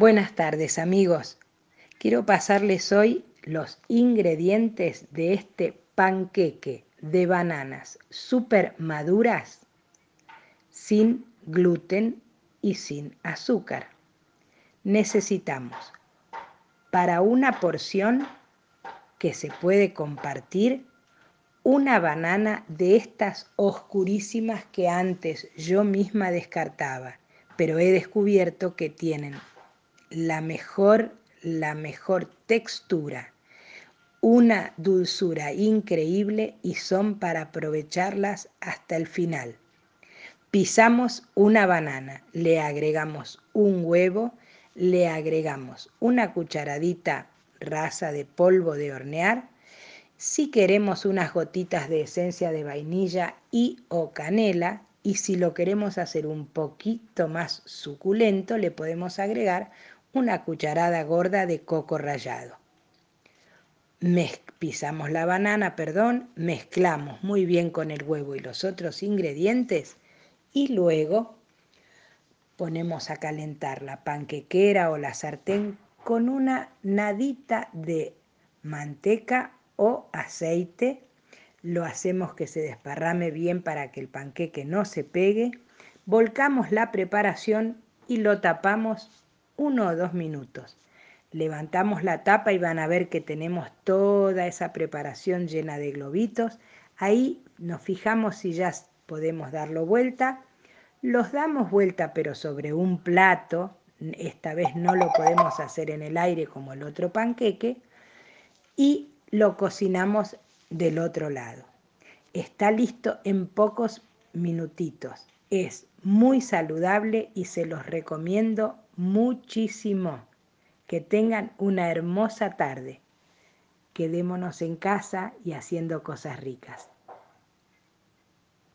Buenas tardes amigos. Quiero pasarles hoy los ingredientes de este panqueque de bananas súper maduras sin gluten y sin azúcar. Necesitamos para una porción que se puede compartir una banana de estas oscurísimas que antes yo misma descartaba, pero he descubierto que tienen la mejor, la mejor textura, una dulzura increíble y son para aprovecharlas hasta el final. Pisamos una banana, le agregamos un huevo, le agregamos una cucharadita rasa de polvo de hornear. Si queremos unas gotitas de esencia de vainilla y o canela, y si lo queremos hacer un poquito más suculento, le podemos agregar una cucharada gorda de coco rallado. pisamos la banana, perdón, mezclamos muy bien con el huevo y los otros ingredientes y luego ponemos a calentar la panquequera o la sartén con una nadita de manteca o aceite. Lo hacemos que se desparrame bien para que el panqueque no se pegue. Volcamos la preparación y lo tapamos uno o dos minutos. Levantamos la tapa y van a ver que tenemos toda esa preparación llena de globitos. Ahí nos fijamos si ya podemos darlo vuelta. Los damos vuelta pero sobre un plato. Esta vez no lo podemos hacer en el aire como el otro panqueque. Y lo cocinamos del otro lado. Está listo en pocos minutitos. Es muy saludable y se los recomiendo muchísimo. Que tengan una hermosa tarde. Quedémonos en casa y haciendo cosas ricas.